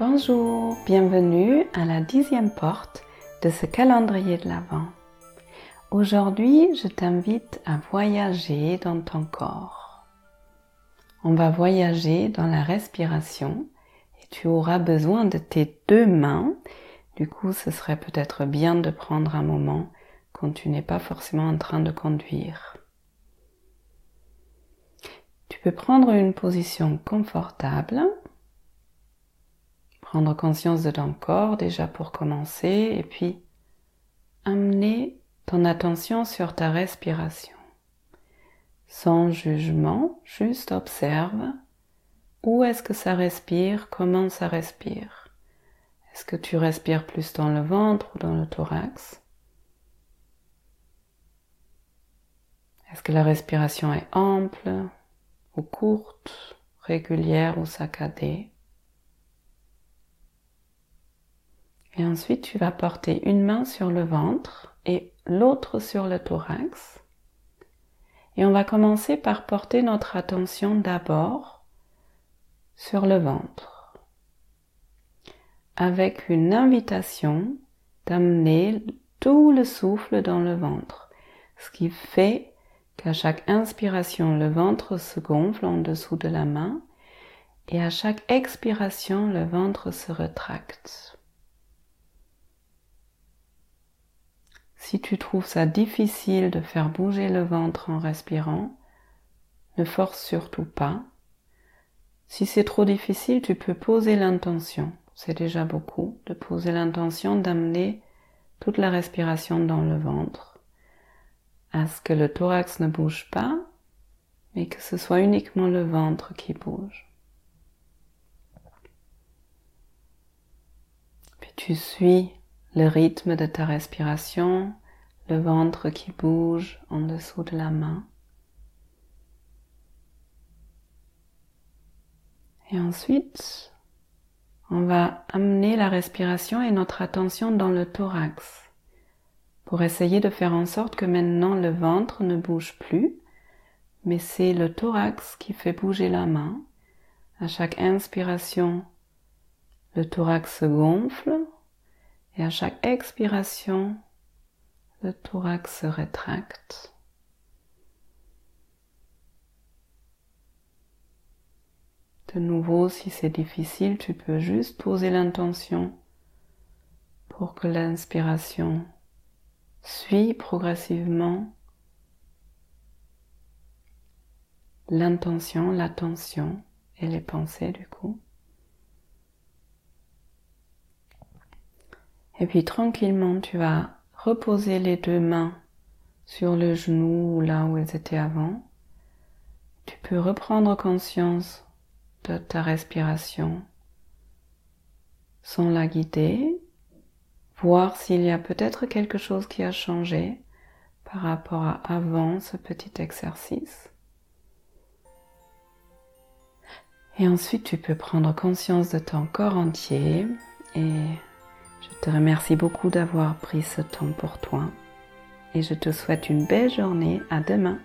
Bonjour, bienvenue à la dixième porte de ce calendrier de l'Avent. Aujourd'hui, je t'invite à voyager dans ton corps. On va voyager dans la respiration et tu auras besoin de tes deux mains. Du coup, ce serait peut-être bien de prendre un moment quand tu n'es pas forcément en train de conduire. Tu peux prendre une position confortable prendre conscience de ton corps déjà pour commencer et puis amener ton attention sur ta respiration. Sans jugement, juste observe où est-ce que ça respire, comment ça respire. Est-ce que tu respires plus dans le ventre ou dans le thorax? Est-ce que la respiration est ample ou courte, régulière ou saccadée? Et ensuite, tu vas porter une main sur le ventre et l'autre sur le thorax. Et on va commencer par porter notre attention d'abord sur le ventre, avec une invitation d'amener tout le souffle dans le ventre, ce qui fait qu'à chaque inspiration, le ventre se gonfle en dessous de la main et à chaque expiration, le ventre se retracte. Si tu trouves ça difficile de faire bouger le ventre en respirant, ne force surtout pas. Si c'est trop difficile, tu peux poser l'intention. C'est déjà beaucoup de poser l'intention d'amener toute la respiration dans le ventre, à ce que le thorax ne bouge pas, mais que ce soit uniquement le ventre qui bouge. Puis tu suis le rythme de ta respiration, le ventre qui bouge en dessous de la main. Et ensuite, on va amener la respiration et notre attention dans le thorax pour essayer de faire en sorte que maintenant le ventre ne bouge plus, mais c'est le thorax qui fait bouger la main. À chaque inspiration, le thorax se gonfle et à chaque expiration, le thorax se rétracte. De nouveau, si c'est difficile, tu peux juste poser l'intention pour que l'inspiration suit progressivement l'intention, l'attention et les pensées du coup. Et puis tranquillement, tu vas reposer les deux mains sur le genou ou là où elles étaient avant. Tu peux reprendre conscience de ta respiration sans la guider, voir s'il y a peut-être quelque chose qui a changé par rapport à avant ce petit exercice. Et ensuite, tu peux prendre conscience de ton corps entier et je te remercie beaucoup d'avoir pris ce temps pour toi et je te souhaite une belle journée. À demain.